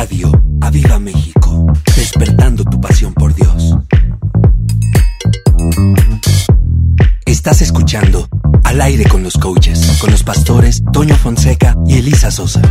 Radio Aviva México, despertando tu pasión por Dios. Estás escuchando Al aire con los coaches, con los pastores Toño Fonseca y Elisa Sosa.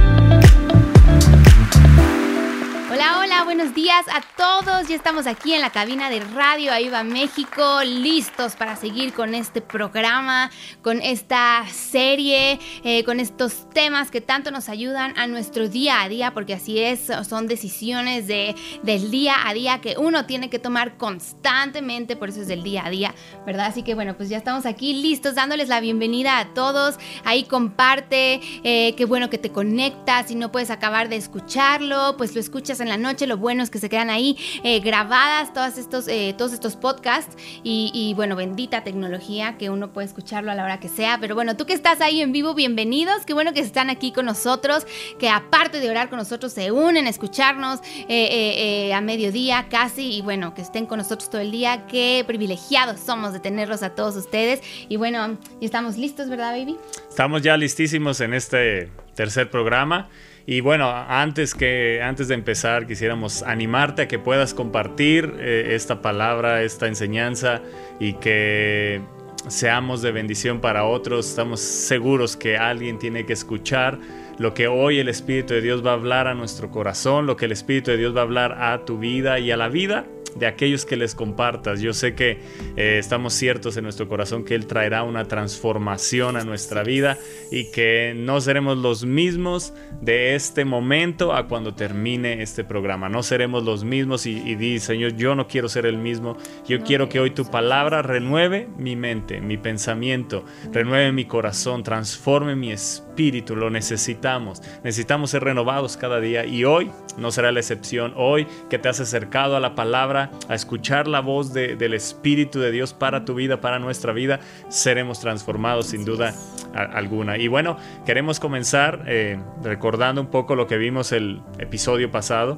Buenos días a todos. Ya estamos aquí en la cabina de Radio Aiva México, listos para seguir con este programa, con esta serie, eh, con estos temas que tanto nos ayudan a nuestro día a día, porque así es, son decisiones de, del día a día que uno tiene que tomar constantemente, por eso es del día a día, ¿verdad? Así que bueno, pues ya estamos aquí listos, dándoles la bienvenida a todos. Ahí comparte, eh, qué bueno que te conectas, si no puedes acabar de escucharlo, pues lo escuchas en la noche, lo bueno es que se quedan ahí eh, grabadas todos estos, eh, todos estos podcasts y, bueno, bendita tecnología que uno puede escucharlo a la hora que sea, pero bueno, tú que estás ahí en vivo, bienvenidos, qué bueno que están aquí con nosotros, que aparte de orar con nosotros se unen a escucharnos eh, a mediodía casi. Y bueno, que estén con nosotros todo el día, qué privilegiados somos de tenerlos a todos ustedes. Y bueno, estamos listos, ¿verdad, baby? Estamos ya listísimos en este tercer programa. Y bueno, antes, que, antes de empezar, quisiéramos animarte a que puedas compartir eh, esta palabra, esta enseñanza y que seamos de bendición para otros. Estamos seguros que alguien tiene que escuchar lo que hoy el Espíritu de Dios va a hablar a nuestro corazón, lo que el Espíritu de Dios va a hablar a tu vida y a la vida de aquellos que les compartas. Yo sé que eh, estamos ciertos en nuestro corazón que Él traerá una transformación a nuestra vida y que no seremos los mismos de este momento a cuando termine este programa. No seremos los mismos y, y di, Señor, yo no quiero ser el mismo. Yo quiero que hoy tu palabra renueve mi mente, mi pensamiento, renueve mi corazón, transforme mi espíritu. Lo necesitamos. Necesitamos ser renovados cada día y hoy no será la excepción. Hoy que te has acercado a la palabra, a escuchar la voz del Espíritu de Dios para tu vida, para nuestra vida, seremos transformados sin duda alguna. Y bueno, queremos comenzar eh, recordando un poco lo que vimos el episodio pasado,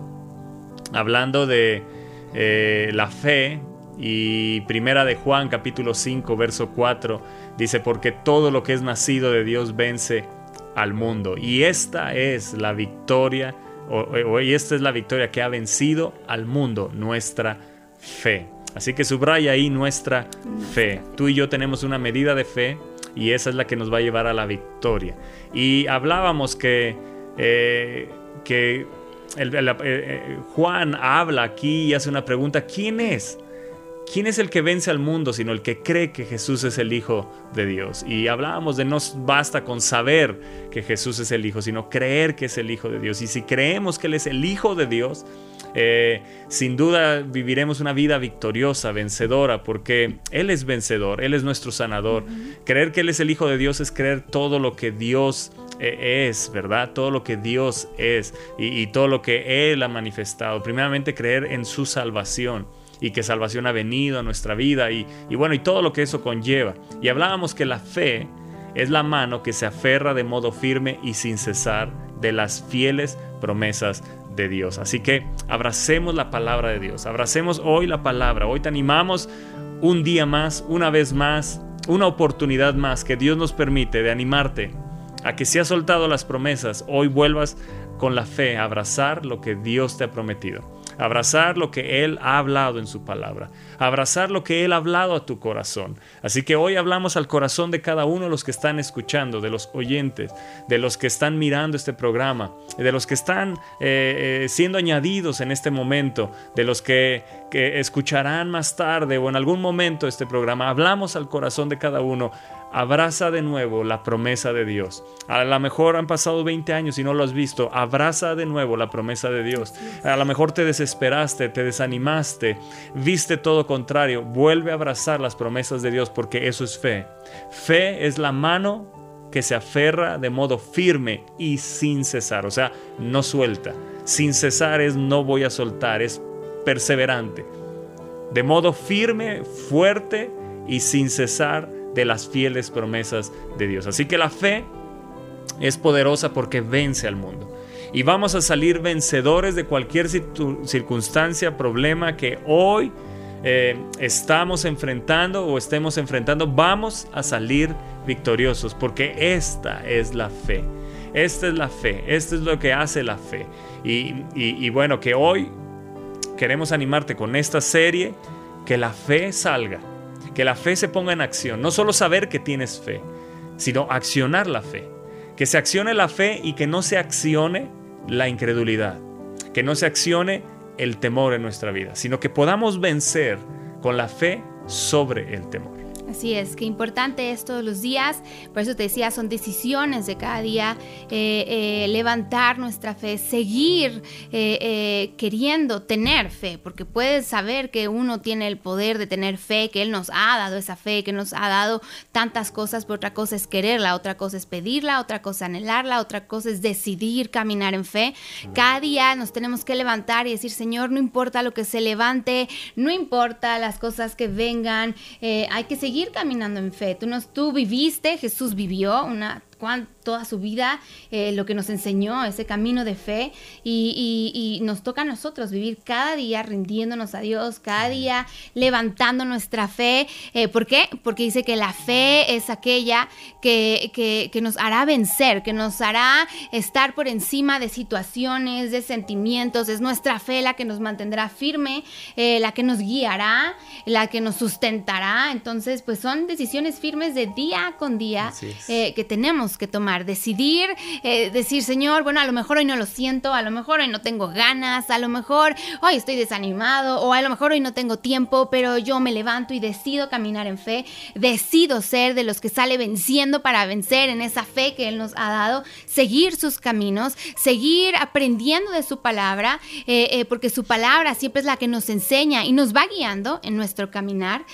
hablando de eh, la fe y primera de Juan capítulo 5 verso 4 dice porque todo lo que es nacido de Dios vence al mundo y esta es la victoria Hoy esta es la victoria que ha vencido al mundo, nuestra fe. Así que subraya ahí nuestra fe. Tú y yo tenemos una medida de fe y esa es la que nos va a llevar a la victoria. Y hablábamos que, eh, que eh, eh, Juan habla aquí y hace una pregunta, ¿quién es? ¿Quién es el que vence al mundo sino el que cree que Jesús es el Hijo de Dios? Y hablábamos de no basta con saber que Jesús es el Hijo, sino creer que es el Hijo de Dios. Y si creemos que Él es el Hijo de Dios, eh, sin duda viviremos una vida victoriosa, vencedora, porque Él es vencedor, Él es nuestro sanador. Creer que Él es el Hijo de Dios es creer todo lo que Dios eh, es, ¿verdad? Todo lo que Dios es y todo lo que Él ha manifestado. Primeramente creer en su salvación y que salvación ha venido a nuestra vida y, bueno, y todo lo que eso conlleva. Y hablábamos que la fe es la mano que se aferra de modo firme y sin cesar de las fieles promesas de Dios. Así que abracemos la palabra de Dios, abracemos hoy la palabra, hoy te animamos un día más, una vez más, una oportunidad más que Dios nos permite de animarte a que si has soltado las promesas, hoy vuelvas con la fe a abrazar lo que Dios te ha prometido abrazar lo que Él ha hablado en su palabra, abrazar lo que Él ha hablado a tu corazón. Así que hoy hablamos al corazón de cada uno de los que están escuchando, de los oyentes, de los que están mirando este programa, de los que están eh, eh, siendo añadidos en este momento, de los que, que escucharán más tarde o en algún momento este programa. Hablamos al corazón de cada uno abraza de nuevo la promesa de Dios. A lo mejor han pasado 20 años y no lo has visto. Abraza de nuevo la promesa de Dios. A lo mejor te desesperaste, te desanimaste, viste todo contrario. Vuelve a abrazar las promesas de Dios porque eso es fe. Fe es la mano que se aferra de modo firme y sin cesar. O sea, no suelta. Sin cesar es no voy a soltar, es perseverante. De modo firme, fuerte y sin cesar de las fieles promesas de Dios. Así que la fe es poderosa porque vence al mundo. Y vamos a salir vencedores de cualquier circunstancia, problema que hoy eh, estamos enfrentando o estemos enfrentando. Vamos a salir victoriosos porque esta es la fe. Esta es la fe, esto es lo que hace la fe. Y, bueno, que hoy queremos animarte con esta serie, que la fe salga, que la fe se ponga en acción. No solo saber que tienes fe, sino accionar la fe. Que se accione la fe y que no se accione la incredulidad. Que no se accione el temor en nuestra vida, sino que podamos vencer con la fe sobre el temor. Así es, que importante es todos los días, por eso te decía, son decisiones de cada día, eh, eh, levantar nuestra fe, seguir eh, queriendo tener fe, porque puedes saber que uno tiene el poder de tener fe, que Él nos ha dado esa fe, que nos ha dado tantas cosas, pero otra cosa es quererla, otra cosa es pedirla, otra cosa es anhelarla, otra cosa es decidir caminar en fe. Cada día nos tenemos que levantar y decir, Señor, no importa lo que se levante, no importa las cosas que vengan, hay que seguir caminando en fe. Tú, nos, tú viviste, Jesús vivió una toda su vida, eh, lo que nos enseñó, ese camino de fe, y, nos toca a nosotros vivir cada día rindiéndonos a Dios, cada día levantando nuestra fe. Eh, ¿Por qué? Porque dice que la fe es aquella que, que, nos hará vencer, que nos hará estar por encima de situaciones, de sentimientos, es nuestra fe la que nos mantendrá firme, eh, la que nos guiará, la que nos sustentará. Entonces, pues son decisiones firmes de día con día que tenemos que tomar, decidir, eh, decir, Señor, bueno, a lo mejor hoy no lo siento, a lo mejor hoy no tengo ganas, a lo mejor hoy estoy desanimado o a lo mejor hoy no tengo tiempo, pero yo me levanto y decido caminar en fe, decido ser de los que sale venciendo para vencer en esa fe que Él nos ha dado, seguir sus caminos, seguir aprendiendo de su palabra, eh, eh, porque su palabra siempre es la que nos enseña y nos va guiando en nuestro caminar,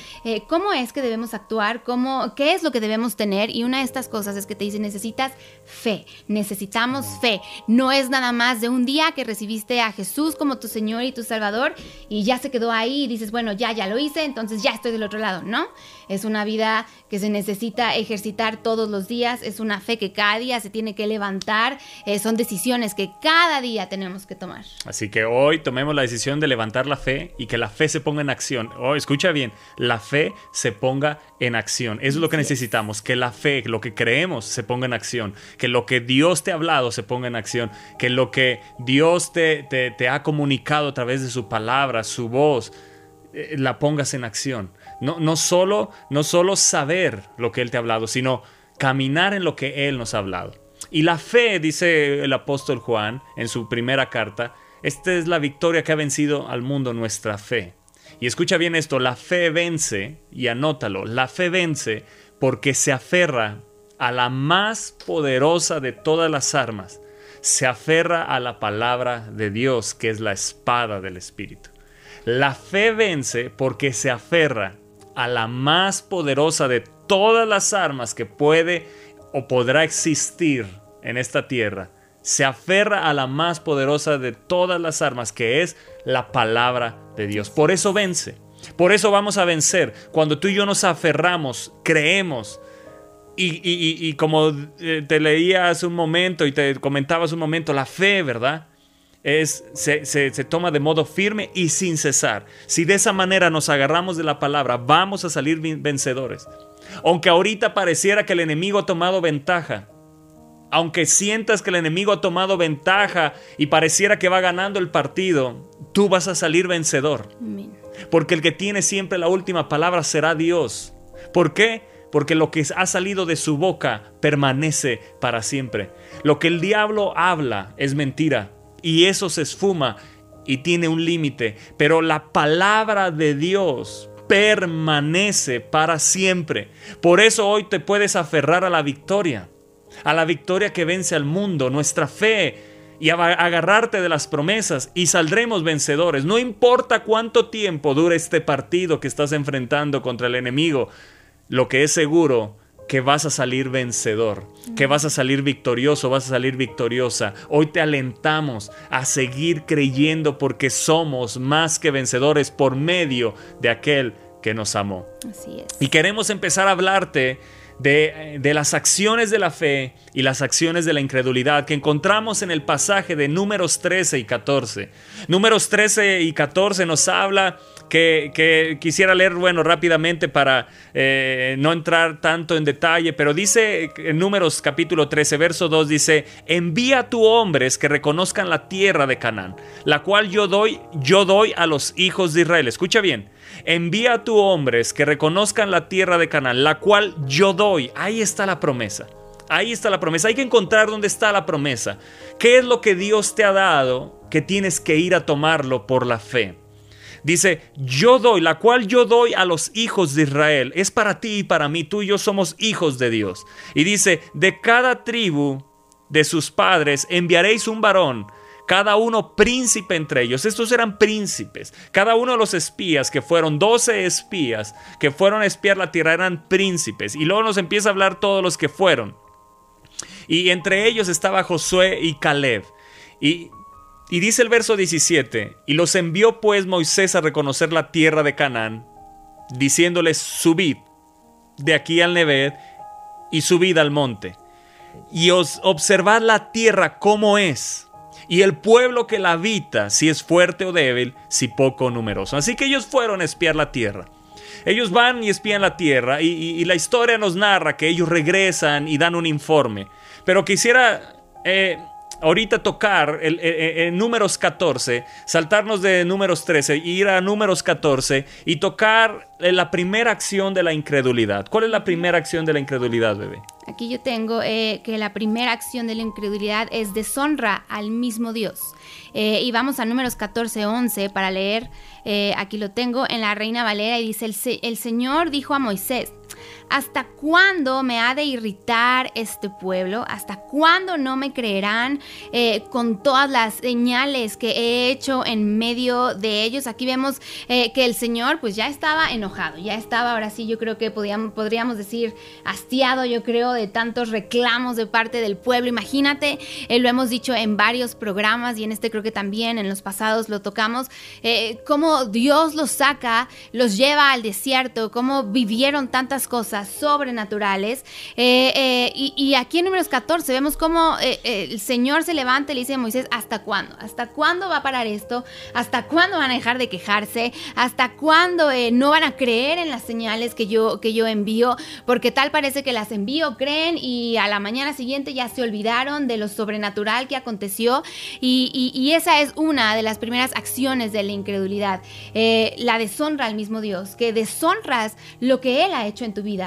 cómo es que debemos actuar, cómo, qué es lo que debemos tener y una de estas cosas es que te dicen necesitas fe, necesitamos fe. No es nada más de un día que recibiste a Jesús como tu Señor y tu Salvador y ya se quedó ahí y dices, bueno, ya, ya lo hice, entonces ya estoy del otro lado, ¿no? Es una vida que se necesita ejercitar todos los días, es una fe que cada día se tiene que levantar, eh, son decisiones que cada día tenemos que tomar. Así que hoy tomemos la decisión de levantar la fe y que la fe se ponga en acción. Oh, escucha bien, la fe se ponga en acción. Eso es lo que necesitamos, que la fe, lo que creemos, se ponga en acción, que lo que Dios te ha hablado se ponga en acción, que lo que Dios te, te, ha comunicado a través de su palabra, su voz, eh, la pongas en acción. No, no, solo, no solo saber lo que Él te ha hablado, sino caminar en lo que Él nos ha hablado. Y la fe, dice el apóstol Juan en su primera carta, esta es la victoria que ha vencido al mundo, nuestra fe. Y escucha bien esto, la fe vence, y anótalo, la fe vence porque se aferra a la más poderosa de todas las armas, se aferra a la palabra de Dios, que es la espada del Espíritu. La fe vence porque se aferra a la más poderosa de todas las armas que puede o podrá existir en esta tierra. Se aferra a la más poderosa de todas las armas, que es la palabra de Dios. Por eso vence. Por eso vamos a vencer. Cuando tú y yo nos aferramos, creemos, y, como eh, te leía hace un momento y te comentaba hace un momento, la fe, ¿verdad? Es, se, se, toma de modo firme y sin cesar. Si de esa manera nos agarramos de la palabra, vamos a salir vencedores. Aunque ahorita pareciera que el enemigo ha tomado ventaja, aunque sientas que el enemigo ha tomado ventaja y pareciera que va ganando el partido, tú vas a salir vencedor. Porque el que tiene siempre la última palabra será Dios. ¿Por qué? Porque lo que ha salido de su boca permanece para siempre. Lo que el diablo habla es mentira y eso se esfuma y tiene un límite, pero la palabra de Dios permanece para siempre. Por eso hoy te puedes aferrar a la victoria, a la victoria que vence al mundo, nuestra fe y agarrarte de las promesas y saldremos vencedores. No importa cuánto tiempo dure este partido que estás enfrentando contra el enemigo, lo que es seguro que vas a salir vencedor, que vas a salir victorioso, vas a salir victoriosa. Hoy te alentamos a seguir creyendo porque somos más que vencedores por medio de aquel que nos amó. Así es. Y queremos empezar a hablarte de, de, las acciones de la fe y las acciones de la incredulidad que encontramos en el pasaje de números 13 y 14. Números 13 y 14 nos habla que, quisiera leer, bueno, rápidamente para eh, no entrar tanto en detalle, pero dice en números capítulo 13, verso 2, dice, envía a tu hombres que reconozcan la tierra de Canaán, la cual yo doy, yo doy a los hijos de Israel. Escucha bien, envía a tu hombres que reconozcan la tierra de Canaán, la cual yo doy. Ahí está la promesa. Ahí está la promesa. Hay que encontrar dónde está la promesa. ¿Qué es lo que Dios te ha dado que tienes que ir a tomarlo por la fe? Dice, yo doy, la cual yo doy a los hijos de Israel. Es para ti y para mí. Tú y yo somos hijos de Dios. Y dice, de cada tribu de sus padres enviaréis un varón cada uno príncipe entre ellos. Estos eran príncipes. Cada uno de los espías, que fueron 12 espías, que fueron a espiar la tierra, eran príncipes. Y luego nos empieza a hablar todos los que fueron. Y entre ellos estaba Josué y Caleb. Y y dice el verso 17, y los envió pues Moisés a reconocer la tierra de Canaán, diciéndoles, subid de aquí al Neved y subid al monte, y os observad la tierra como es, y el pueblo que la habita, si es fuerte o débil, si poco o numeroso. Así que ellos fueron a espiar la tierra. Ellos van y espían la tierra y, la historia nos narra que ellos regresan y dan un informe. Pero quisiera eh, ahorita tocar el, en números 14, saltarnos de números 13, ir a números 14 y tocar la primera acción de la incredulidad. ¿Cuál es la primera acción de la incredulidad, bebé? Aquí yo tengo eh, que la primera acción de la incredulidad es deshonra al mismo Dios. Eh, y vamos a números 14, 11 para leer. Eh, aquí lo tengo en la Reina Valera y dice, el Señor dijo a Moisés, ¿Hasta cuándo me ha de irritar este pueblo? ¿Hasta cuándo no me creerán eh, con todas las señales que he hecho en medio de ellos? Aquí vemos eh, que el Señor pues ya estaba enojado, ya estaba ahora sí yo creo que podríamos decir hastiado yo creo de tantos reclamos de parte del pueblo. Imagínate, eh, lo hemos dicho en varios programas y en este creo que también en los pasados lo tocamos, cómo Dios los saca, los lleva al desierto, cómo vivieron tantas cosas sobrenaturales. Eh, eh, y, aquí en números 14 vemos cómo eh, el Señor se levanta y le dice a Moisés, ¿hasta cuándo? ¿Hasta cuándo va a parar esto? ¿Hasta cuándo van a dejar de quejarse? ¿Hasta cuándo no van a creer en las señales que yo, que yo envío? Porque tal parece que las envío, creen y a la mañana siguiente ya se olvidaron de lo sobrenatural que aconteció. Y, y esa es una de las primeras acciones de la incredulidad, la deshonra al mismo Dios, que deshonras lo que Él ha hecho en tu vida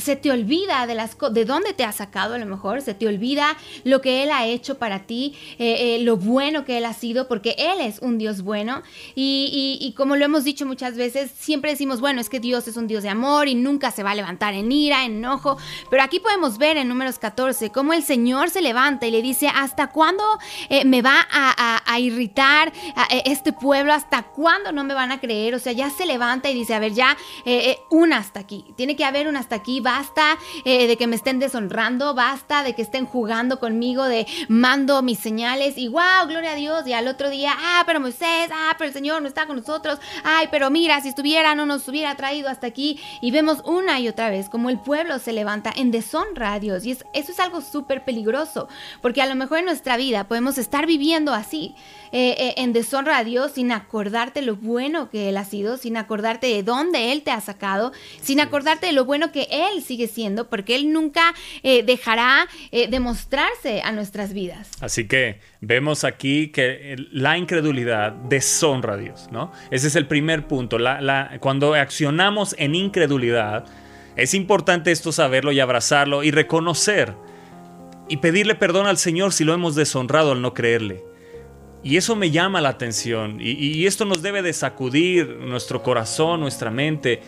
se te olvida de las de dónde te ha sacado a lo mejor, se te olvida lo que Él ha hecho para ti, eh, eh, lo bueno que Él ha sido, porque Él es un Dios bueno. Y, como lo hemos dicho muchas veces, siempre decimos, bueno, es que Dios es un Dios de amor y nunca se va a levantar en ira, en enojo. Pero aquí podemos ver en números 14 cómo el Señor se levanta y le dice, ¿hasta cuándo eh, me va a, irritar este pueblo? ¿Hasta cuándo no me van a creer? O sea, ya se levanta y dice, a ver, ya una hasta aquí, tiene que haber una hasta aquí basta eh, de que me estén deshonrando, basta de que estén jugando conmigo, de mando mis señales y wow, gloria a Dios. Y al otro día, ah, pero Moisés, ah, pero el Señor no está con nosotros, ay, pero mira, si estuviera, no nos hubiera traído hasta aquí. Y vemos una y otra vez como el pueblo se levanta en deshonra a Dios. Y eso es algo súper peligroso, porque a lo mejor en nuestra vida podemos estar viviendo así. Eh, eh, en deshonra a Dios sin acordarte lo bueno que Él ha sido, sin acordarte de dónde Él te ha sacado, sin acordarte de lo bueno que Él sigue siendo, porque Él nunca eh, dejará demostrarse a nuestras vidas. Así que vemos aquí que la incredulidad deshonra a Dios, ¿no? Ese es el primer punto. cuando accionamos en incredulidad, es importante esto saberlo y abrazarlo y reconocer y pedirle perdón al Señor si lo hemos deshonrado al no creerle. Y eso me llama la atención y, esto nos debe de sacudir nuestro corazón, nuestra mente.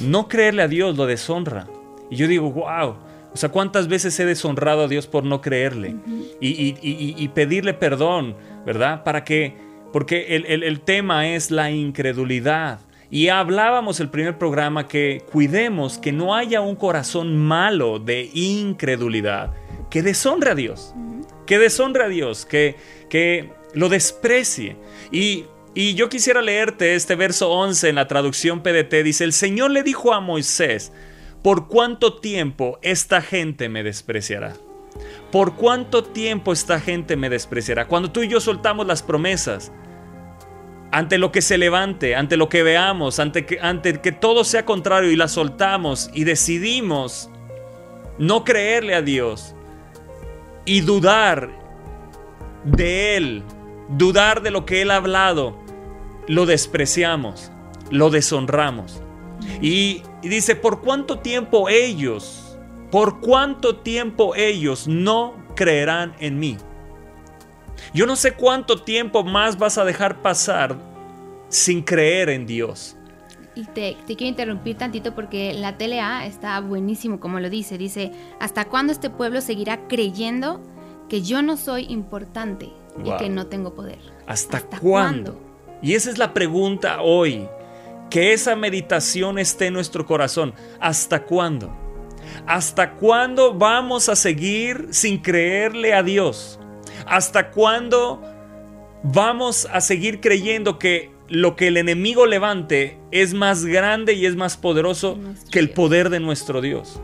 No creerle a Dios lo deshonra. Y yo digo, wow, o sea, ¿cuántas veces he deshonrado a Dios por no creerle? y, pedirle perdón, ¿verdad? Para que, porque el, el tema es la incredulidad. Y hablábamos el primer programa que cuidemos que no haya un corazón malo de incredulidad, que deshonre a Dios, que deshonre a Dios, que, que lo desprecie. Y, y yo quisiera leerte este verso 11 en la traducción PDT. Dice, el Señor le dijo a Moisés, ¿por cuánto tiempo esta gente me despreciará? ¿Por cuánto tiempo esta gente me despreciará? Cuando tú y yo soltamos las promesas, ante lo que se levante, ante lo que veamos, ante que, ante que todo sea contrario y las soltamos y decidimos no creerle a Dios y dudar de Él, dudar de lo que Él ha hablado, lo despreciamos, lo deshonramos. Y, y dice, ¿por cuánto tiempo ellos, por cuánto tiempo ellos no creerán en mí? Yo no sé cuánto tiempo más vas a dejar pasar sin creer en Dios. Y te, quiero interrumpir tantito porque la TLA está buenísimo, como lo dice. Dice, ¿hasta cuándo este pueblo seguirá creyendo que yo no soy importante y que no tengo poder? ¿Hasta, cuándo? Y esa es la pregunta hoy. Que esa meditación esté en nuestro corazón. ¿Hasta cuándo? ¿Hasta cuándo vamos a seguir sin creerle a Dios? ¿Hasta cuándo vamos a seguir creyendo que lo que el enemigo levante es más grande y es más poderoso que el poder de nuestro Dios?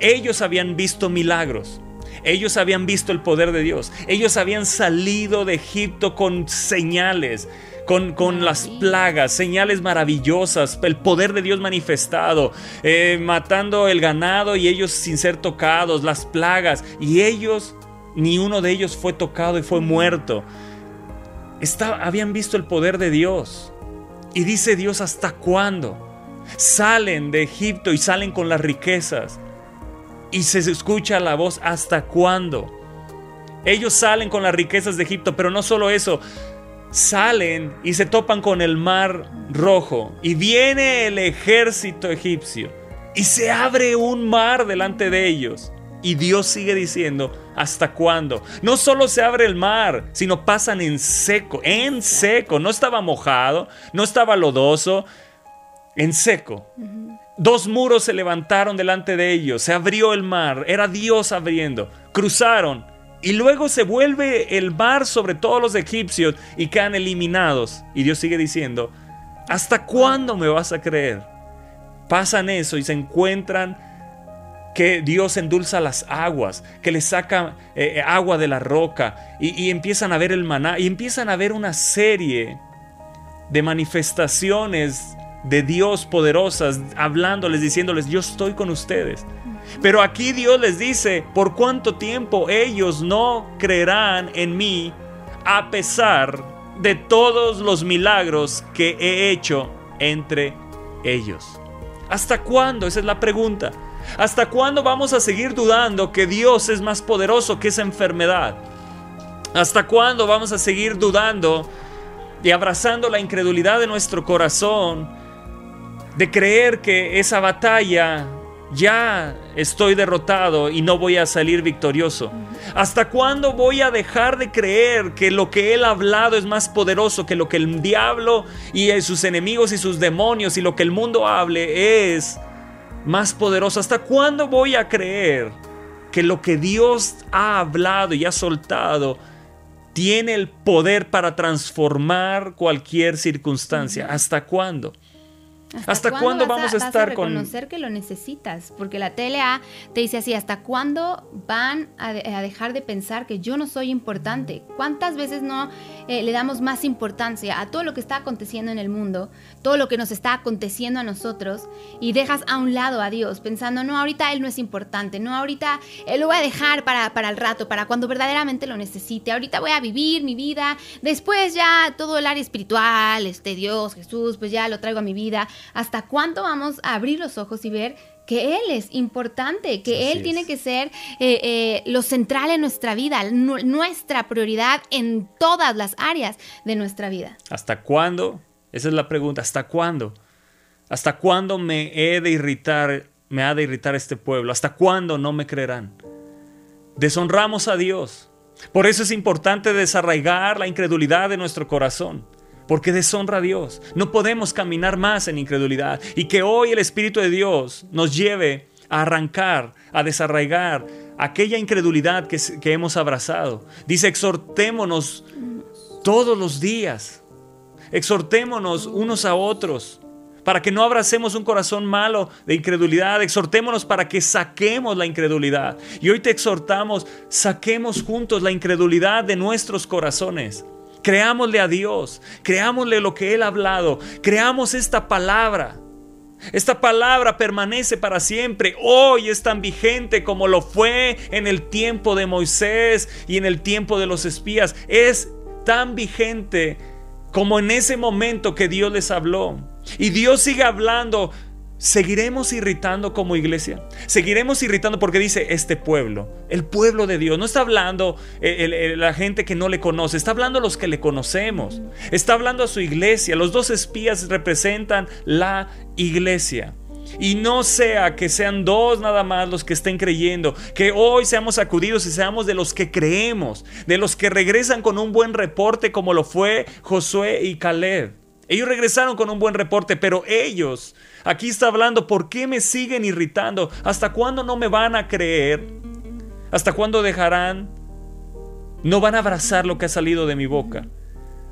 Ellos habían visto milagros. Ellos habían visto el poder de Dios. Ellos habían salido de Egipto con señales, con, con, las plagas, señales maravillosas, el poder de Dios manifestado, eh, matando el ganado y ellos sin ser tocados, las plagas. Y ellos ni uno de ellos fue tocado y fue muerto. habían visto el poder de Dios. Y dice Dios, ¿hasta cuándo? Salen de Egipto y salen con las riquezas. Y se escucha la voz, ¿hasta cuándo? Ellos salen con las riquezas de Egipto, pero no solo eso, salen y se topan con el mar rojo. Y viene el ejército egipcio. Y se abre un mar delante de ellos. Y Dios sigue diciendo, ¿hasta cuándo? No solo se abre el mar, sino pasan en seco, en seco. No estaba mojado, no estaba lodoso, en seco. Dos muros se levantaron delante de ellos, se abrió el mar, era Dios abriendo. Cruzaron y luego se vuelve el mar sobre todos los egipcios y quedan eliminados. Y Dios sigue diciendo, ¿hasta cuándo me vas a creer? Pasan eso y se encuentran que Dios endulza las aguas, que le saca eh, eh, agua de la roca y, empiezan a ver el maná y empiezan a ver una serie de manifestaciones de Dios poderosas, hablándoles, diciéndoles, yo estoy con ustedes. Pero aquí Dios les dice, por cuánto tiempo ellos no creerán en mí a pesar de todos los milagros que he hecho entre ellos. ¿Hasta cuándo? Esa es la pregunta. ¿Hasta cuándo vamos a seguir dudando que Dios es más poderoso que esa enfermedad? ¿Hasta cuándo vamos a seguir dudando y abrazando la incredulidad de nuestro corazón de creer que esa batalla ya estoy derrotado y no voy a salir victorioso? ¿Hasta cuándo voy a dejar de creer que lo que Él ha hablado es más poderoso que lo que el diablo y sus enemigos y sus demonios y lo que el mundo hable es más poderoso. ¿Hasta cuándo voy a creer que lo que Dios ha hablado y ha soltado tiene el poder para transformar cualquier circunstancia? ¿Hasta cuándo? ¿Hasta, cuándo, vamos a, estar con.? reconocer que lo necesitas, porque la TLA te dice así: ¿hasta cuándo van a, dejar de pensar que yo no soy importante? ¿Cuántas veces no eh, le damos más importancia a todo lo que está aconteciendo en el mundo, todo lo que nos está aconteciendo a nosotros, y dejas a un lado a Dios, pensando, no, ahorita Él no es importante, no, ahorita Él lo voy a dejar para, para el rato, para cuando verdaderamente lo necesite, ahorita voy a vivir mi vida, después ya todo el área espiritual, este Dios, Jesús, pues ya lo traigo a mi vida ¿Hasta cuándo vamos a abrir los ojos y ver que Él es importante, que Él tiene que ser eh, eh, lo central en nuestra vida, nuestra prioridad en todas las áreas de nuestra vida? ¿Hasta cuándo? Esa es la pregunta, ¿hasta cuándo? ¿Hasta cuándo me he de irritar, me ha de irritar este pueblo? ¿Hasta cuándo no me creerán? Deshonramos a Dios. Por eso es importante desarraigar la incredulidad de nuestro corazón porque deshonra a Dios. No podemos caminar más en incredulidad y que hoy el Espíritu de Dios nos lleve a arrancar, a desarraigar aquella incredulidad que, que hemos abrazado. Dice, exhortémonos todos los días, exhortémonos unos a otros, para que no abracemos un corazón malo de incredulidad. Exhortémonos para que saquemos la incredulidad. Y hoy te exhortamos, saquemos juntos la incredulidad de nuestros corazones. Creámosle a Dios, creámosle lo que Él ha hablado, creamos esta palabra. Esta palabra permanece para siempre. Hoy es tan vigente como lo fue en el tiempo de Moisés y en el tiempo de los espías. Es tan vigente como en ese momento que Dios les habló. Y Dios sigue hablando. ¿Seguiremos irritando como iglesia? Seguiremos irritando porque dice este pueblo, el pueblo de Dios. No está hablando eh, la gente que no le conoce, está hablando a los que le conocemos. Está hablando a su iglesia. Los dos espías representan la iglesia. Y no sea que sean dos nada más los que estén creyendo, que hoy seamos sacudidos y seamos de los que creemos, de los que regresan con un buen reporte como lo fue Josué y Caleb. Ellos regresaron con un buen reporte, pero ellos, aquí está hablando, ¿por qué me siguen irritando? ¿Hasta cuándo no me van a creer? ¿Hasta cuándo dejarán? No van a abrazar lo que ha salido de mi boca.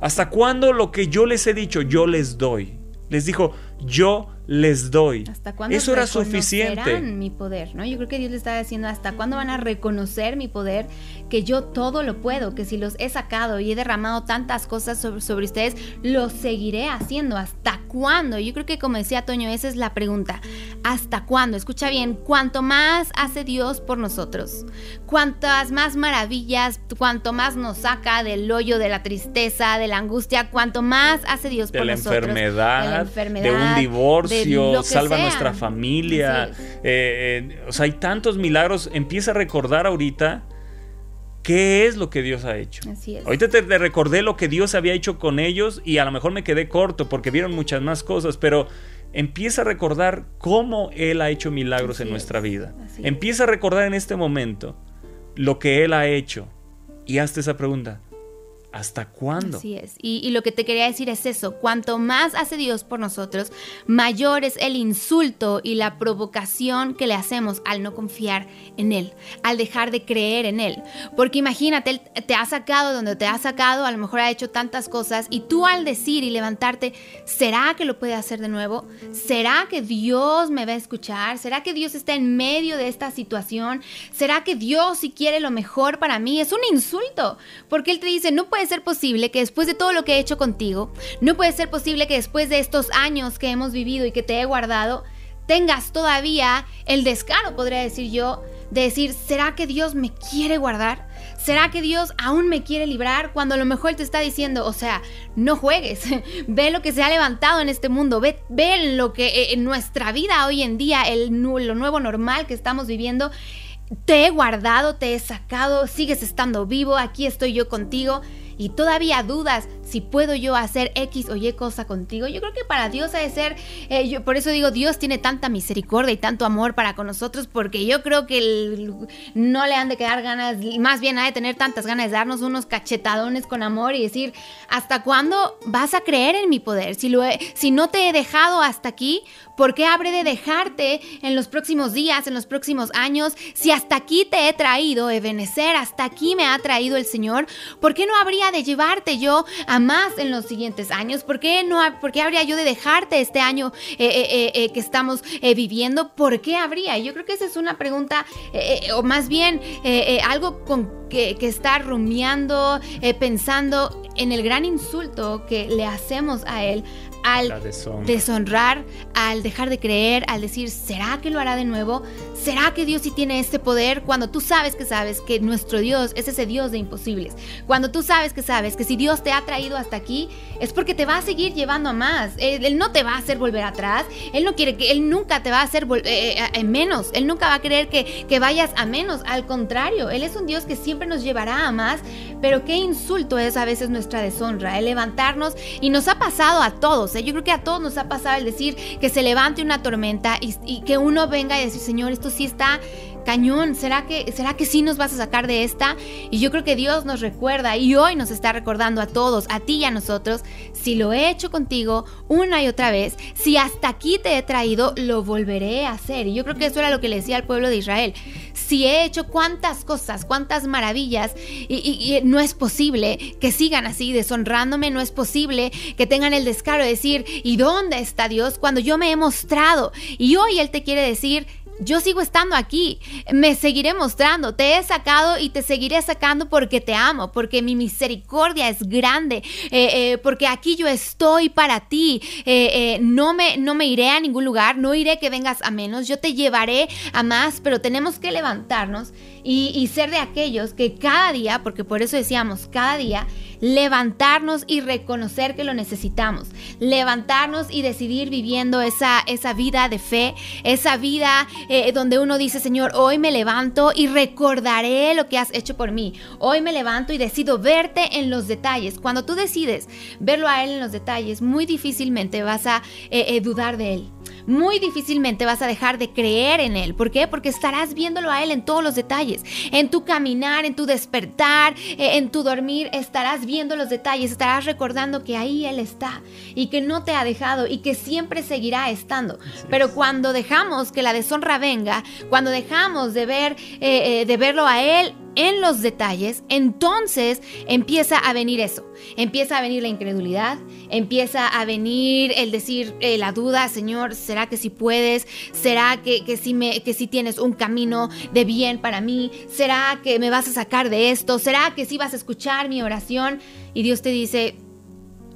¿Hasta cuándo lo que yo les he dicho, yo les doy? Les dijo, yo les doy. ¿Hasta cuándo Eso era suficiente. mi poder, ¿no? Yo creo que Dios le estaba diciendo, ¿hasta cuándo van a reconocer mi poder? Que yo todo lo puedo, que si los he sacado y he derramado tantas cosas sobre, sobre ustedes, lo seguiré haciendo. ¿Hasta cuándo? Yo creo que como decía Toño, esa es la pregunta. ¿Hasta cuándo? Escucha bien, cuanto más hace Dios por nosotros, cuantas más maravillas, cuanto más nos saca del hoyo de la tristeza, de la angustia, cuanto más hace Dios por nosotros. Enfermedad, de la enfermedad, de un divorcio salva nuestra familia. Eh, eh, o sea, hay tantos milagros. Empieza a recordar ahorita qué es lo que Dios ha hecho. Ahorita te, recordé lo que Dios había hecho con ellos y a lo mejor me quedé corto porque vieron muchas más cosas, pero empieza a recordar cómo Él ha hecho milagros en nuestra vida. Empieza a recordar en este momento lo que Él ha hecho y hazte esa pregunta. ¿Hasta cuándo? Así es. Y, lo que te quería decir es eso. Cuanto más hace Dios por nosotros, mayor es el insulto y la provocación que le hacemos al no confiar en Él, al dejar de creer en Él. Porque imagínate, Él te ha sacado donde te ha sacado, a lo mejor ha hecho tantas cosas, y tú al decir y levantarte, ¿será que lo puede hacer de nuevo? ¿Será que Dios me va a escuchar? ¿Será que Dios está en medio de esta situación? ¿Será que Dios si quiere lo mejor para mí? Es un insulto, porque Él te dice, no puede ser posible que después de todo lo que he hecho contigo, no puede ser posible que después de estos años que hemos vivido y que te he guardado, tengas todavía el descaro, podría decir yo, de decir, ¿será que Dios me quiere guardar? ¿Será que Dios aún me quiere librar cuando a lo mejor te está diciendo, o sea, no juegues, ve lo que se ha levantado en este mundo, ve, ve lo que eh, en nuestra vida hoy en día, el, lo nuevo normal que estamos viviendo, te he guardado, te he sacado, sigues estando vivo, aquí estoy yo contigo y todavía dudas si puedo yo hacer X o Y cosa contigo, yo creo que para Dios ha de ser, eh, yo, por eso digo, Dios tiene tanta misericordia y tanto amor para con nosotros, porque yo creo que no le han de quedar ganas, más bien ha de tener tantas ganas de darnos unos cachetadones con amor y decir, ¿hasta cuándo vas a creer en mi poder? Si, lo si no te he dejado hasta aquí, ¿por qué habré de dejarte en los próximos días, en los próximos años? Si hasta aquí te he traído, Ebenecer, hasta aquí me ha traído el Señor, ¿por qué no habría de llevarte yo a más en los siguientes años? ¿Por qué, no, por qué habría yo de dejarte este año eh, eh, eh, que estamos viviendo? ¿Por qué habría? Yo creo que esa es una pregunta, o más bien algo con que, que está rumiando, pensando en el gran insulto que le hacemos a él al deshonrar, al dejar de creer, al decir, ¿será que lo hará de nuevo? ¿Será que Dios sí tiene este poder? Cuando tú sabes que sabes que nuestro Dios es ese Dios de imposibles. Cuando tú sabes que sabes que si Dios te ha traído hasta aquí, es porque te va a seguir llevando a más. Él, no te va a hacer volver atrás. Él no quiere que, Él nunca te va a hacer eh, eh, menos. Él nunca va a querer que, que vayas a menos. Al contrario, Él es un Dios que siempre nos llevará a más. Pero qué insulto es a veces nuestra deshonra, el levantarnos. Y nos ha pasado a todos. ¿eh? Yo creo que a todos nos ha pasado el decir que se levante una tormenta y, y que uno venga y decir, Señor, esto sí está cañón, ¿será que, ¿será que sí nos vas a sacar de esta? Y yo creo que Dios nos recuerda y hoy nos está recordando a todos, a ti y a nosotros, si lo he hecho contigo una y otra vez, si hasta aquí te he traído, lo volveré a hacer. Y yo creo que eso era lo que le decía al pueblo de Israel. Si he hecho cuántas cosas, cuántas maravillas, y, no es posible que sigan así deshonrándome, no es posible que tengan el descaro de decir, ¿y dónde está Dios? Cuando yo me he mostrado. Y hoy Él te quiere decir, yo sigo estando aquí, me seguiré mostrando, te he sacado y te seguiré sacando porque te amo, porque mi misericordia es grande, eh, eh, porque aquí yo estoy para ti, eh, no, me, no me iré a ningún lugar, no iré que vengas a menos, yo te llevaré a más, pero tenemos que levantarnos y, ser de aquellos que cada día, porque por eso decíamos cada día, levantarnos y reconocer que lo necesitamos, levantarnos y decidir viviendo esa, esa vida de fe, esa vida eh, donde uno dice, Señor, hoy me levanto y recordaré lo que has hecho por mí, hoy me levanto y decido verte en los detalles. Cuando tú decides verlo a Él en los detalles, muy difícilmente vas a eh, eh, dudar de Él muy difícilmente vas a dejar de creer en Él. ¿Por qué? Porque estarás viéndolo a Él en todos los detalles. En tu caminar, en tu despertar, eh, en tu dormir, estarás viendo los detalles, estarás recordando que ahí Él está y que no te ha dejado y que siempre seguirá estando. Pero cuando dejamos que la deshonra venga, cuando dejamos de ver, eh, eh, de verlo a Él, en los detalles, entonces empieza a venir eso. Empieza a venir la incredulidad, empieza a venir el decir eh, la duda, Señor, ¿será que si puedes? ¿Será que, que, tienes un camino de bien para mí? ¿Será que me vas a sacar de esto? ¿Será que si vas a escuchar mi oración? Y Dios te dice,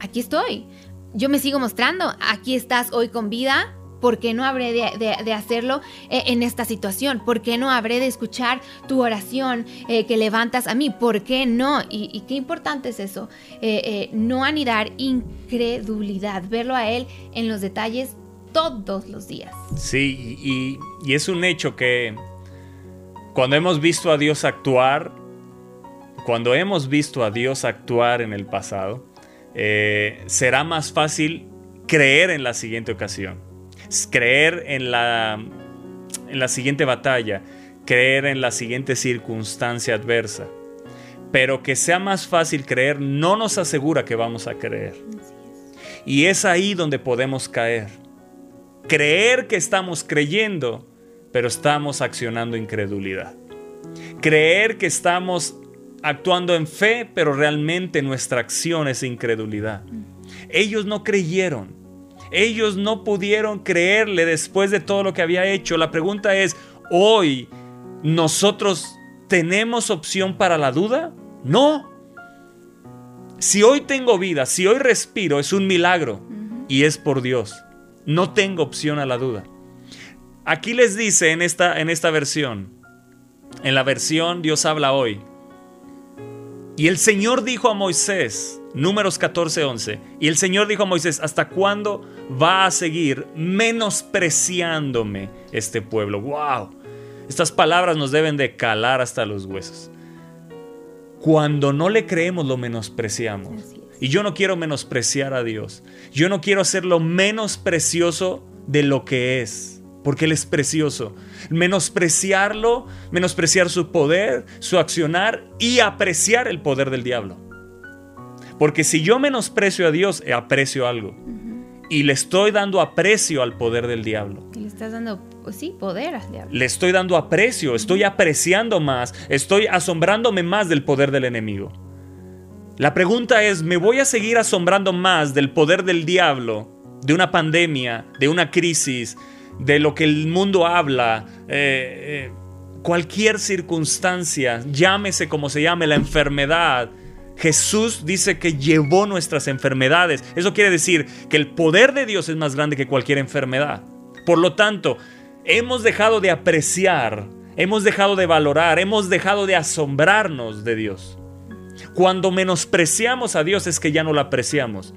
aquí estoy. Yo me sigo mostrando, aquí estás hoy con vida, ¿por qué no habré de, hacerlo eh, en esta situación? ¿Por qué no habré de escuchar tu oración eh, que levantas a mí? ¿Por qué no? Y, qué importante es eso, eh, no anidar incredulidad, verlo a Él en los detalles todos los días. Sí, y, y es un hecho que cuando hemos visto a Dios actuar, cuando hemos visto a Dios actuar en el pasado, será más fácil creer en la siguiente ocasión creer en la, en la siguiente batalla, creer en la siguiente circunstancia adversa. Pero que sea más fácil creer no nos asegura que vamos a creer. Y es ahí donde podemos caer. Creer que estamos creyendo, pero estamos accionando incredulidad. Creer que estamos actuando en fe, pero realmente nuestra acción es incredulidad. Ellos no creyeron, ellos no pudieron creerle después de todo lo que había hecho. La pregunta es, ¿hoy nosotros tenemos opción para la duda? No. Si hoy tengo vida, si hoy respiro, es un milagro y es por Dios. No tengo opción a la duda. Aquí les dice en esta, en esta versión, en la versión Dios habla hoy. Y el Señor dijo a Moisés, Números 14, 11. Y el Señor dijo a Moisés, ¿hasta cuándo va a seguir menospreciándome este pueblo? ¡Wow! Estas palabras nos deben de calar hasta los huesos. Cuando no le creemos lo menospreciamos. Y yo no quiero menospreciar a Dios. Yo no quiero hacerlo menos precioso de lo que es. Porque Él es precioso. Menospreciarlo, menospreciar su poder, su accionar y apreciar el poder del diablo. Porque si yo menosprecio a Dios, eh, aprecio algo. Y le estoy dando aprecio al poder del diablo. le estás dando, pues sí, poder al diablo. Le estoy dando aprecio, estoy apreciando más, estoy asombrándome más del poder del enemigo. La pregunta es, ¿me voy a seguir asombrando más del poder del diablo, de una pandemia, de una crisis, de lo que el mundo habla? Eh, eh, cualquier circunstancia, llámese como se llame, la enfermedad, Jesús dice que llevó nuestras enfermedades. Eso quiere decir que el poder de Dios es más grande que cualquier enfermedad. Por lo tanto, hemos dejado de apreciar, hemos dejado de valorar, hemos dejado de asombrarnos de Dios. Cuando menospreciamos a Dios es que ya no lo apreciamos.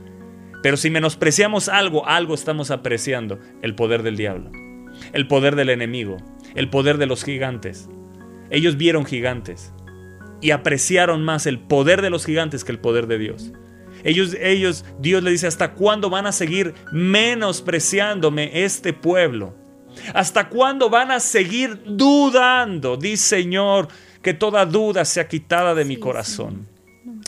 Pero si menospreciamos algo, algo estamos apreciando. El poder del diablo, el poder del enemigo, el poder de los gigantes. Ellos vieron gigantes y apreciaron más el poder de los gigantes que el poder de Dios. Ellos, ellos, Dios le dice, ¿hasta cuándo van a seguir menospreciándome este pueblo? ¿Hasta cuándo van a seguir dudando? Dice Señor, que toda duda sea quitada de mi corazón.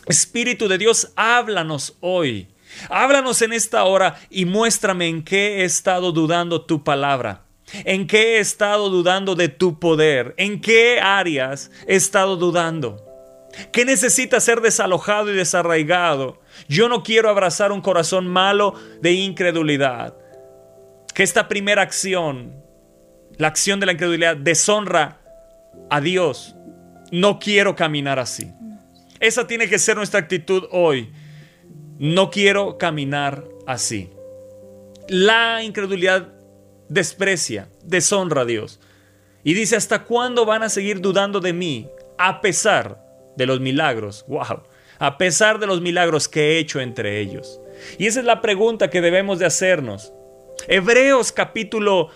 Espíritu de Dios, háblanos hoy. Háblanos en esta hora y muéstrame en qué he estado dudando tu palabra. ¿En qué he estado dudando de tu poder? ¿En qué áreas he estado dudando? ¿Qué necesita ser desalojado y desarraigado? Yo no quiero abrazar un corazón malo de incredulidad. Que esta primera acción, la acción de la incredulidad, deshonra a Dios no quiero caminar así. Esa tiene que ser nuestra actitud hoy. No quiero caminar así. La incredulidad desprecia, deshonra a Dios. Y dice, ¿hasta cuándo van a seguir dudando de mí? A pesar de los milagros. ¡Wow! A pesar de los milagros que he hecho entre ellos. Y esa es la pregunta que debemos de hacernos. Hebreos capítulo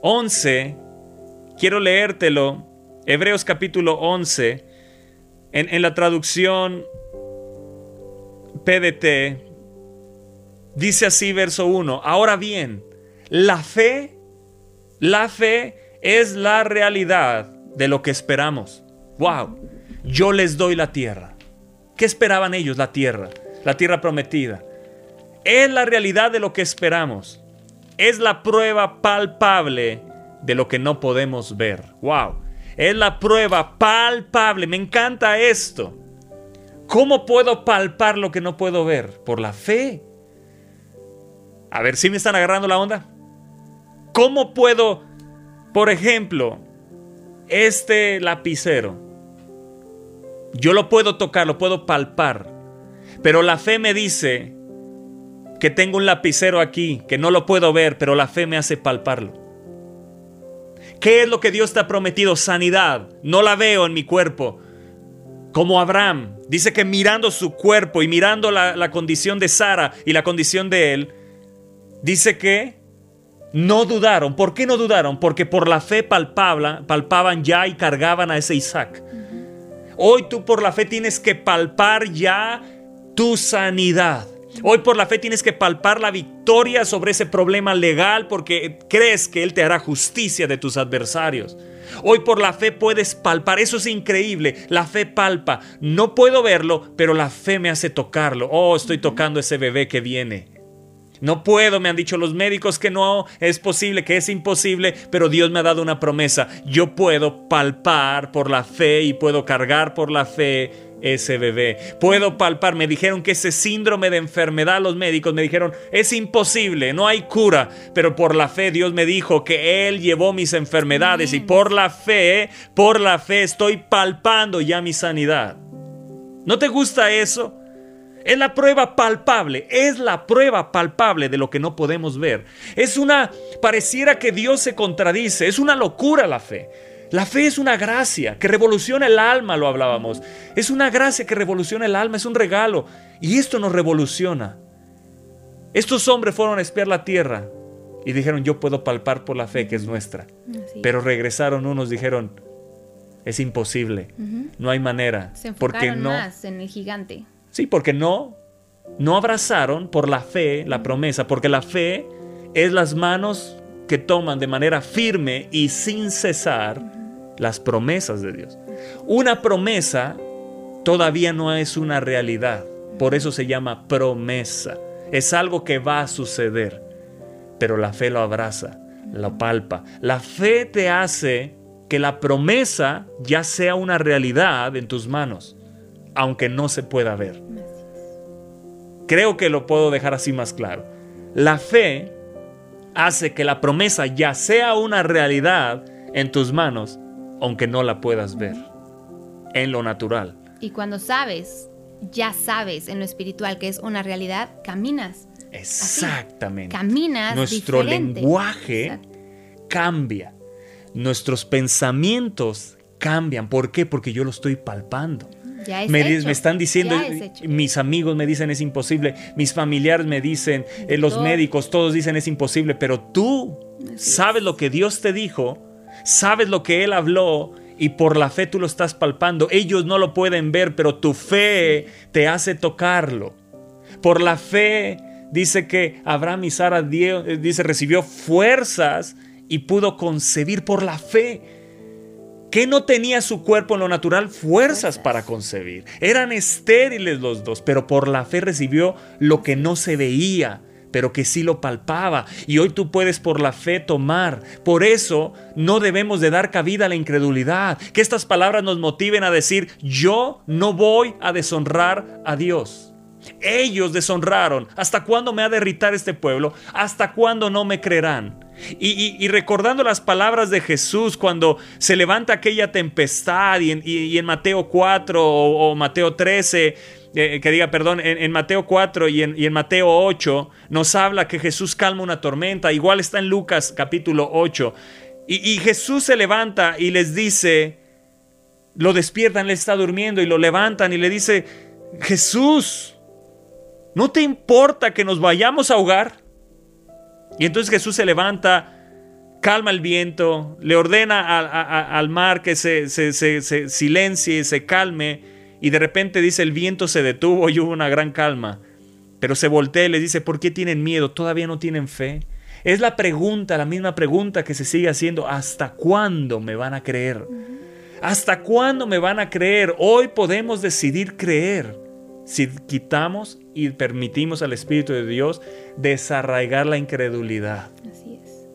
11, eh, eh, quiero leértelo Hebreos capítulo 11, en, la traducción PDT, dice así verso 1, ahora bien, la fe, la fe es la realidad de lo que esperamos. Wow, yo les doy la tierra. ¿Qué esperaban ellos? La tierra, la tierra prometida. Es la realidad de lo que esperamos. Es la prueba palpable de lo que no podemos ver. Wow. Es la prueba palpable. Me encanta esto. ¿Cómo puedo palpar lo que no puedo ver? Por la fe. A ver si me están agarrando la onda. ¿Cómo puedo, por ejemplo, este lapicero? Yo lo puedo tocar, lo puedo palpar. Pero la fe me dice que tengo un lapicero aquí, que no lo puedo ver, pero la fe me hace palparlo. ¿Qué es lo que Dios te ha prometido? Sanidad. No la veo en mi cuerpo. Como Abraham, dice que mirando su cuerpo y mirando la, condición de Sara y la condición de él, dice que no dudaron. ¿Por qué no dudaron? Porque por la fe palpaban ya y cargaban a ese Isaac. Hoy tú por la fe tienes que palpar ya tu sanidad. Hoy por la fe tienes que palpar la victoria sobre ese problema legal porque crees que Él te hará justicia de tus adversarios. Hoy por la fe puedes palpar, eso es increíble, la fe palpa. No puedo verlo, pero la fe me hace tocarlo. Oh, estoy tocando ese bebé que viene. No puedo, me han dicho los médicos que no es posible, que es imposible, pero Dios me ha dado una promesa. Yo puedo palpar por la fe y puedo cargar por la fe ese bebé. Puedo palpar, me dijeron que ese síndrome de enfermedad, los médicos me dijeron, es imposible, no hay cura, pero por la fe Dios me dijo que Él llevó mis enfermedades y por la fe, por la fe estoy palpando ya mi sanidad. ¿No te gusta eso? Es la prueba palpable, es la prueba palpable de lo que no podemos ver. Es una, pareciera que Dios se contradice, es una locura la fe. La fe es una gracia que revoluciona el alma, lo hablábamos. Es una gracia que revoluciona el alma, es un regalo. Y esto nos revoluciona. Estos hombres fueron a espiar la tierra y dijeron, yo puedo palpar por la fe que es nuestra. Pero regresaron unos, dijeron, es imposible, no hay manera. Se porque no, más en el gigante. Sí, porque no, no abrazaron por la fe la promesa, porque la fe es las manos que toman de manera firme y sin cesar las promesas de Dios. Una promesa todavía no es una realidad, por eso se llama promesa. Es algo que va a suceder, pero la fe lo abraza, lo palpa. La fe te hace que la promesa ya sea una realidad en tus manos, aunque no se pueda ver. Creo que lo puedo dejar así más claro. La fe hace que la promesa ya sea una realidad en tus manos, aunque no la puedas ver en lo natural. Y cuando sabes, ya sabes en lo espiritual que es una realidad, caminas. Exactamente. caminas. Nuestro lenguaje cambia. Nuestros pensamientos cambian. ¿Por qué? Porque yo lo estoy palpando me, están diciendo, mis amigos me dicen es imposible, mis familiares me dicen, eh, los médicos, todos dicen es imposible, pero tú sabes lo que Dios te dijo, sabes lo que Él habló y por la fe tú lo estás palpando. Ellos no lo pueden ver, pero tu fe te hace tocarlo. Por la fe dice que Abraham y Sara eh, dice, recibió fuerzas y pudo concebir por la fe. Que no tenía su cuerpo en lo natural? Fuerzas para concebir. Eran estériles los dos, pero por la fe recibió lo que no se veía, pero que sí lo palpaba. Y hoy tú puedes por la fe tomar. Por eso no debemos de dar cabida a la incredulidad. Que estas palabras nos motiven a decir, yo no voy a deshonrar a Dios. Ellos deshonraron. ¿Hasta cuándo me ha de irritar este pueblo? ¿Hasta cuándo no me creerán? Y, recordando las palabras de Jesús cuando se levanta aquella tempestad y en, Mateo 4 o, Mateo 13, eh, que diga, perdón, en, Mateo 4 y en, Mateo 8 nos habla que Jesús calma una tormenta, igual está en Lucas capítulo 8. Y, Jesús se levanta y les dice, lo despiertan, él está durmiendo y lo levantan y le dice, Jesús, ¿No te importa que nos vayamos a ahogar? Y entonces Jesús se levanta, calma el viento, le ordena al mar que se, se, se, silencie, se calme, y de repente dice el viento se detuvo y hubo una gran calma. Pero se voltea y le dice, ¿por qué tienen miedo? ¿Todavía no tienen fe? Es la pregunta, la misma pregunta que se sigue haciendo, ¿hasta cuándo me van a creer? ¿Hasta cuándo me van a creer? Hoy podemos decidir creer si quitamos y permitimos al Espíritu de Dios desarraigar la incredulidad. Así es.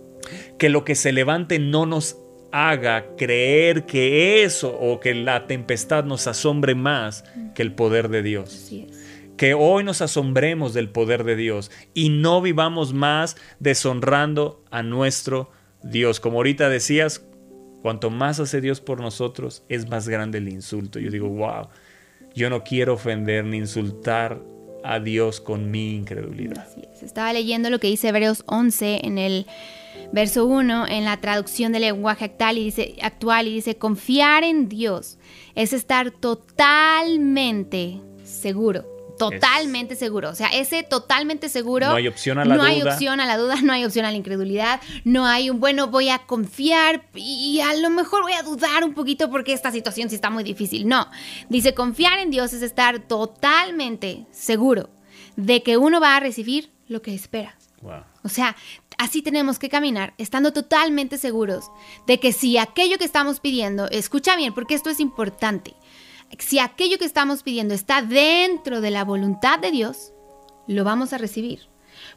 Que lo que se levante no nos haga creer que eso o que la tempestad nos asombre más que el poder de Dios. Así es. Que hoy nos asombremos del poder de Dios y no vivamos más deshonrando a nuestro Dios. Como ahorita decías, cuanto más hace Dios por nosotros, es más grande el insulto. Yo digo, wow, yo no quiero ofender ni insultar a Dios con mi incredulidad. Estaba leyendo lo que dice Hebreos 11 en el verso 1 en la traducción del lenguaje actual y actual y dice confiar en Dios es estar totalmente seguro Totalmente seguro. O sea, ese totalmente seguro. No hay opción a la duda. No hay opción a la duda, no hay opción a la incredulidad. No hay un, bueno, voy a confiar y a lo mejor voy a dudar un poquito porque esta situación sí está muy difícil. No. Dice, confiar en Dios es estar totalmente seguro de que uno va a recibir lo que espera. O sea, así tenemos que caminar, estando totalmente seguros de que si aquello que estamos pidiendo, escucha bien, porque esto es importante si aquello que estamos pidiendo está dentro de la voluntad de Dios, lo vamos a recibir.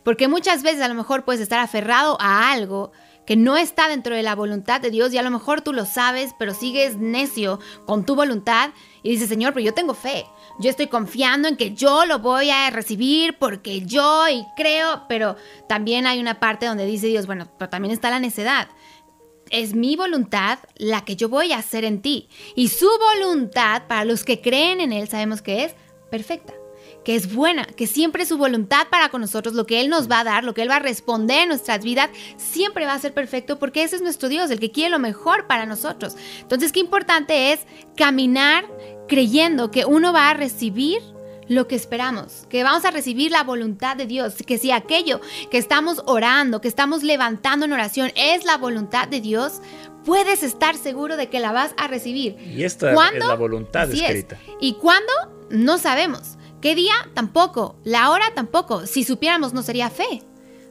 Porque muchas veces a lo mejor puedes estar aferrado a algo que no está dentro de la voluntad de Dios y a lo mejor tú lo sabes, pero sigues necio con tu voluntad y dices, Señor, pero yo tengo fe, yo estoy confiando en que yo lo voy a recibir porque yo y creo, pero también hay una parte donde dice Dios, bueno, pero también está la necedad es mi voluntad la que yo voy a hacer en ti. Y su voluntad, para los que creen en Él, sabemos que es perfecta, que es buena, que siempre su voluntad para con nosotros, lo que Él nos va a dar, lo que Él va a responder en nuestras vidas, siempre va a ser perfecto porque ese es nuestro Dios, el que quiere lo mejor para nosotros. Entonces, qué importante es caminar creyendo que uno va a recibir lo que esperamos, que vamos a recibir la voluntad de Dios, que si aquello que estamos orando, que estamos levantando en oración es la voluntad de Dios, puedes estar seguro de que la vas a recibir. Y esta es la voluntad escrita. ¿Y cuándo? No sabemos. ¿Qué día? Tampoco. La hora tampoco. Si supiéramos no sería fe.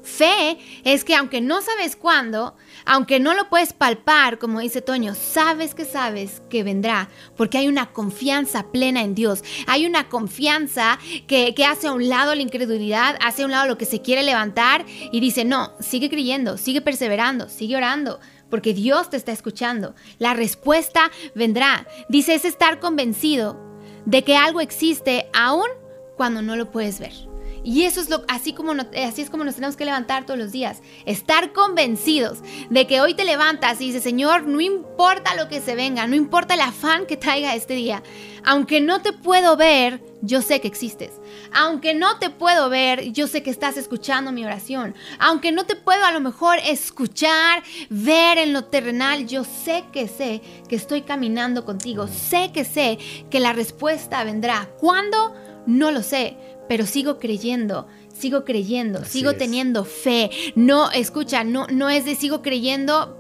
Fe es que aunque no sabes cuándo, aunque no lo puedes palpar, como dice Toño, sabes que sabes que vendrá, porque hay una confianza plena en Dios. Hay una confianza que, hace a un lado la incredulidad, hace a un lado lo que se quiere levantar y dice, no, sigue creyendo, sigue perseverando, sigue orando, porque Dios te está escuchando. La respuesta vendrá. Dice, es estar convencido de que algo existe aún cuando no lo puedes ver. Y eso es lo, así, como así es como nos tenemos que levantar todos los días. Estar convencidos de que hoy te levantas y dices, Señor, no importa lo que se venga, no importa el afán que traiga este día. Aunque no te puedo ver, yo sé que existes. Aunque no te puedo ver, yo sé que estás escuchando mi oración. Aunque no te puedo a lo mejor escuchar, ver en lo terrenal, yo sé que sé que estoy caminando contigo. Sé que sé que la respuesta vendrá. ¿Cuándo? No lo sé, pero sigo creyendo, sigo creyendo, sigo teniendo fe. No, escucha, no, no es de sigo creyendo,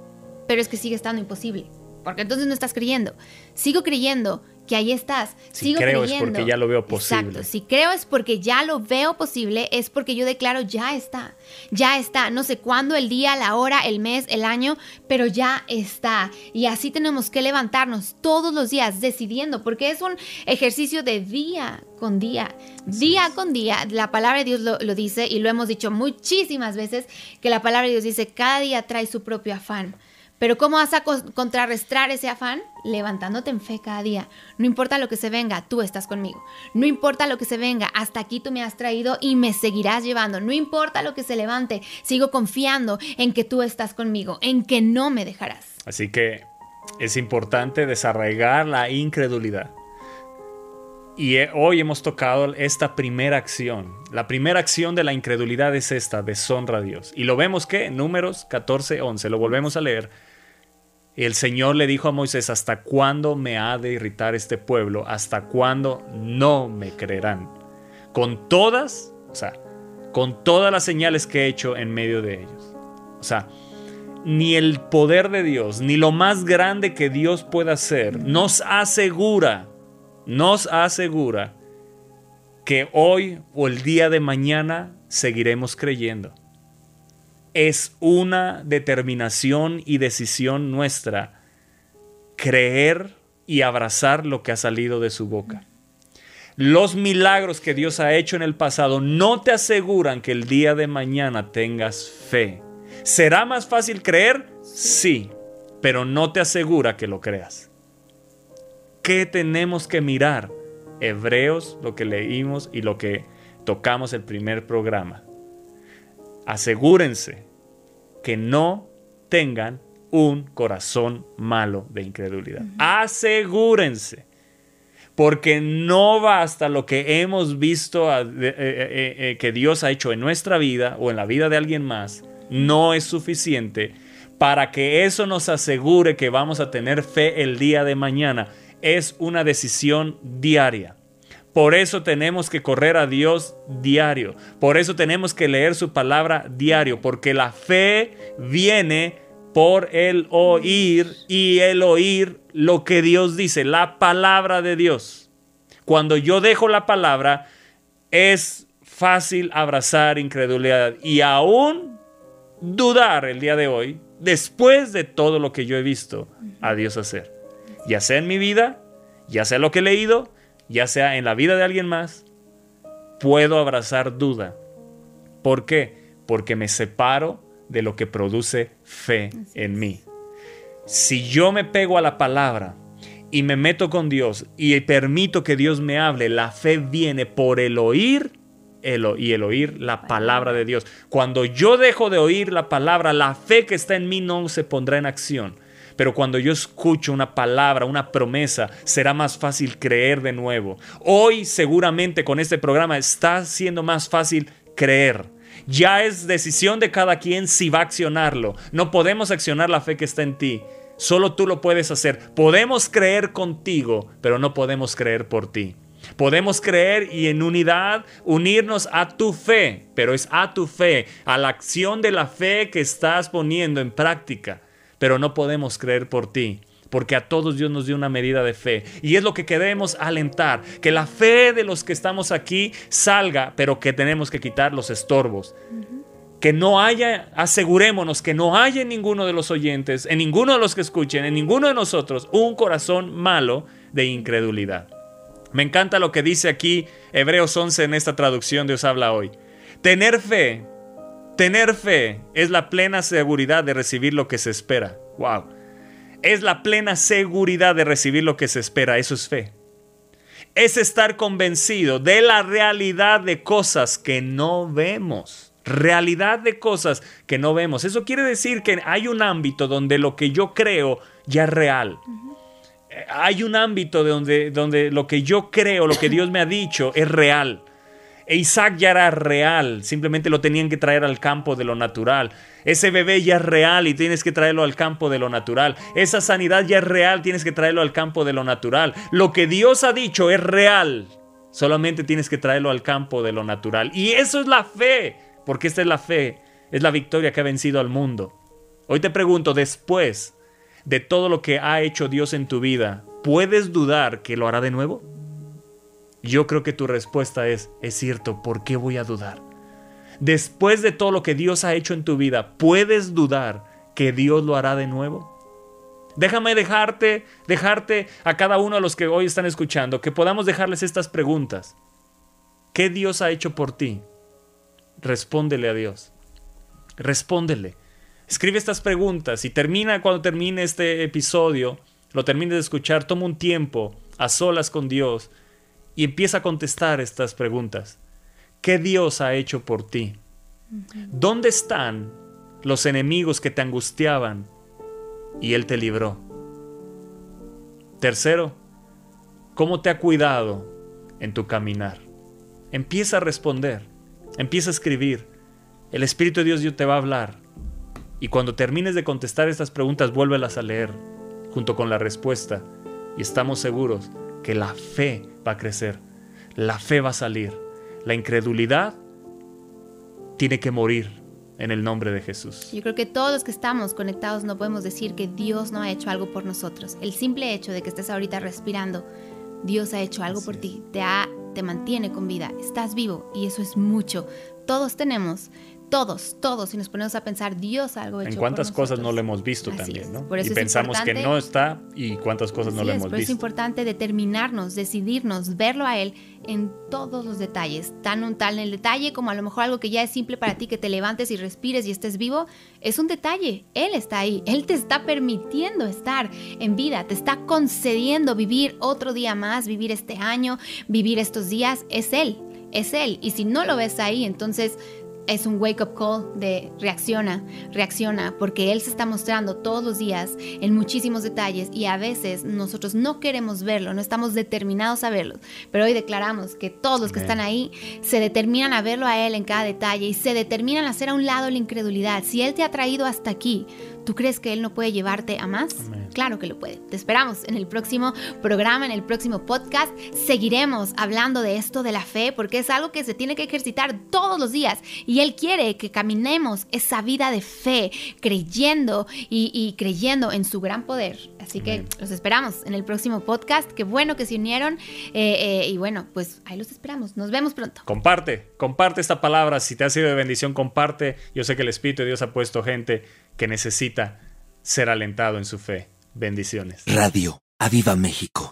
pero es que sigue estando imposible, porque entonces no estás creyendo. Sigo creyendo que ahí estás. Si creo es porque ya lo veo posible. Exacto. Si creo es porque ya lo veo posible, es porque yo declaro ya está. Ya está. No sé cuándo, el día, la hora, el mes, el año, pero ya está. Y así tenemos que levantarnos todos los días decidiendo, porque es un ejercicio de día con día. Día con día. La palabra de Dios lo, lo dice y lo hemos dicho muchísimas veces, que la palabra de Dios dice, cada día trae su propio afán. Pero ¿cómo vas a contrarrestar ese afán? Levantándote en fe cada día. No importa lo que se venga, tú estás conmigo. No importa lo que se venga, hasta aquí tú me has traído y me seguirás llevando. No importa lo que se levante, sigo confiando en que tú estás conmigo, en que no me dejarás. Así que es importante desarraigar la incredulidad. Y hoy hemos tocado esta primera acción. La primera acción de la incredulidad es esta, deshonra a Dios. Y lo vemos que en números 14, 11, lo volvemos a leer. El Señor le dijo a Moisés, ¿hasta cuándo me ha de irritar este pueblo? ¿Hasta cuándo no me creerán? Con todas, o sea, con todas las señales que he hecho en medio de ellos. O sea, ni el poder de Dios, ni lo más grande que Dios pueda hacer, nos asegura nos asegura que hoy o el día de mañana seguiremos creyendo. Es una determinación y decisión nuestra creer y abrazar lo que ha salido de su boca. Los milagros que Dios ha hecho en el pasado no te aseguran que el día de mañana tengas fe. ¿Será más fácil creer? Sí, pero no te asegura que lo creas. ¿Qué tenemos que mirar? Hebreos, lo que leímos y lo que tocamos el primer programa. Asegúrense que no tengan un corazón malo de incredulidad. Asegúrense. Porque no basta lo que hemos visto eh, eh, eh, que Dios ha hecho en nuestra vida o en la vida de alguien más. No es suficiente para que eso nos asegure que vamos a tener fe el día de mañana es una decisión diaria. Por eso tenemos que correr a Dios diario. Por eso tenemos que leer su palabra diario. Porque la fe viene por el oír y el oír lo que Dios dice, la palabra de Dios. Cuando yo dejo la palabra, es fácil abrazar incredulidad y aún dudar el día de hoy, después de todo lo que yo he visto a Dios hacer ya sea en mi vida, ya sea lo que he leído, ya sea en la vida de alguien más, puedo abrazar duda. ¿Por qué? Porque me separo de lo que produce fe en mí. Si yo me pego a la palabra y me meto con Dios y permito que Dios me hable, la fe viene por el oír y el oír la palabra de Dios. Cuando yo dejo de oír la palabra, la fe que está en mí no se pondrá en acción. Pero cuando yo escucho una palabra, una promesa, será más fácil creer de nuevo. Hoy seguramente con este programa está siendo más fácil creer. Ya es decisión de cada quien si va a accionarlo. No podemos accionar la fe que está en ti. Solo tú lo puedes hacer. Podemos creer contigo, pero no podemos creer por ti. Podemos creer y en unidad unirnos a tu fe, pero es a tu fe, a la acción de la fe que estás poniendo en práctica pero no podemos creer por ti. Porque a todos Dios nos dio una medida de fe. Y es lo que queremos alentar. Que la fe de los que estamos aquí salga, pero que tenemos que quitar los estorbos. Que no haya, asegurémonos que no haya en ninguno de los oyentes, en ninguno de los que escuchen, en ninguno de nosotros, un corazón malo de incredulidad. Me encanta lo que dice aquí Hebreos 11 en esta traducción Dios habla hoy. Tener fe Tener fe es la plena seguridad de recibir lo que se espera. Wow. Es la plena seguridad de recibir lo que se espera. Eso es fe. Es estar convencido de la realidad de cosas que no vemos. Realidad de cosas que no vemos. Eso quiere decir que hay un ámbito donde lo que yo creo ya es real. Hay un ámbito donde, donde lo que yo creo, lo que Dios me ha dicho, es real. E Isaac ya era real, simplemente lo tenían que traer al campo de lo natural. Ese bebé ya es real y tienes que traerlo al campo de lo natural. Esa sanidad ya es real, tienes que traerlo al campo de lo natural. Lo que Dios ha dicho es real, solamente tienes que traerlo al campo de lo natural. Y eso es la fe, porque esta es la fe, es la victoria que ha vencido al mundo. Hoy te pregunto, después de todo lo que ha hecho Dios en tu vida, ¿puedes dudar que lo hará de nuevo? Yo creo que tu respuesta es, es cierto, ¿por qué voy a dudar? Después de todo lo que Dios ha hecho en tu vida, ¿puedes dudar que Dios lo hará de nuevo? Déjame dejarte, dejarte a cada uno de los que hoy están escuchando, que podamos dejarles estas preguntas. ¿Qué Dios ha hecho por ti? Respóndele a Dios. Respóndele. Escribe estas preguntas y termina cuando termine este episodio, lo termines de escuchar, toma un tiempo a solas con Dios y empieza a contestar estas preguntas. ¿Qué Dios ha hecho por ti? ¿Dónde están los enemigos que te angustiaban y Él te libró? Tercero, ¿cómo te ha cuidado en tu caminar? Empieza a responder, empieza a escribir. El Espíritu de Dios te va a hablar. Y cuando termines de contestar estas preguntas, vuélvelas a leer junto con la respuesta. Y estamos seguros que la fe va a crecer, la fe va a salir, la incredulidad tiene que morir en el nombre de Jesús. Yo creo que todos los que estamos conectados no podemos decir que Dios no ha hecho algo por nosotros. El simple hecho de que estés ahorita respirando, Dios ha hecho algo por ti, te, ha, te mantiene con vida, estás vivo y eso es mucho. Todos tenemos todos, todos, si nos ponemos a pensar, Dios algo hecho. En cuántas cosas no lo hemos visto también, ¿no? y pensamos que no está y cuántas cosas no lo hemos visto. Es importante determinarnos, decidirnos, verlo a Él en todos los detalles, tan un tal en el detalle como a lo mejor algo que ya es simple para ti, que te levantes y respires y estés vivo, es un detalle. Él está ahí, Él te está permitiendo estar en vida, te está concediendo vivir otro día más, vivir este año, vivir estos días, es Él. Es Él. Y si no lo ves ahí, entonces es un wake up call de reacciona, reacciona, porque Él se está mostrando todos los días en muchísimos detalles y a veces nosotros no queremos verlo, no estamos determinados a verlo, pero hoy declaramos que todos los que están ahí se determinan a verlo a Él en cada detalle y se determinan a hacer a un lado la incredulidad. Si Él te ha traído hasta aquí, ¿Tú crees que Él no puede llevarte a más? Claro que lo puede. Te esperamos en el próximo programa, en el próximo podcast. Seguiremos hablando de esto de la fe porque es algo que se tiene que ejercitar todos los días y Él quiere que caminemos esa vida de fe, creyendo y, creyendo en su gran poder. Así que los esperamos en el próximo podcast. Qué bueno que se unieron eh, eh, y bueno, pues ahí los esperamos. Nos vemos pronto. Comparte, comparte esta palabra. Si te ha sido de bendición, comparte. Yo sé que el Espíritu de Dios ha puesto gente que necesita ser alentado en su fe. Bendiciones. Radio Aviva México.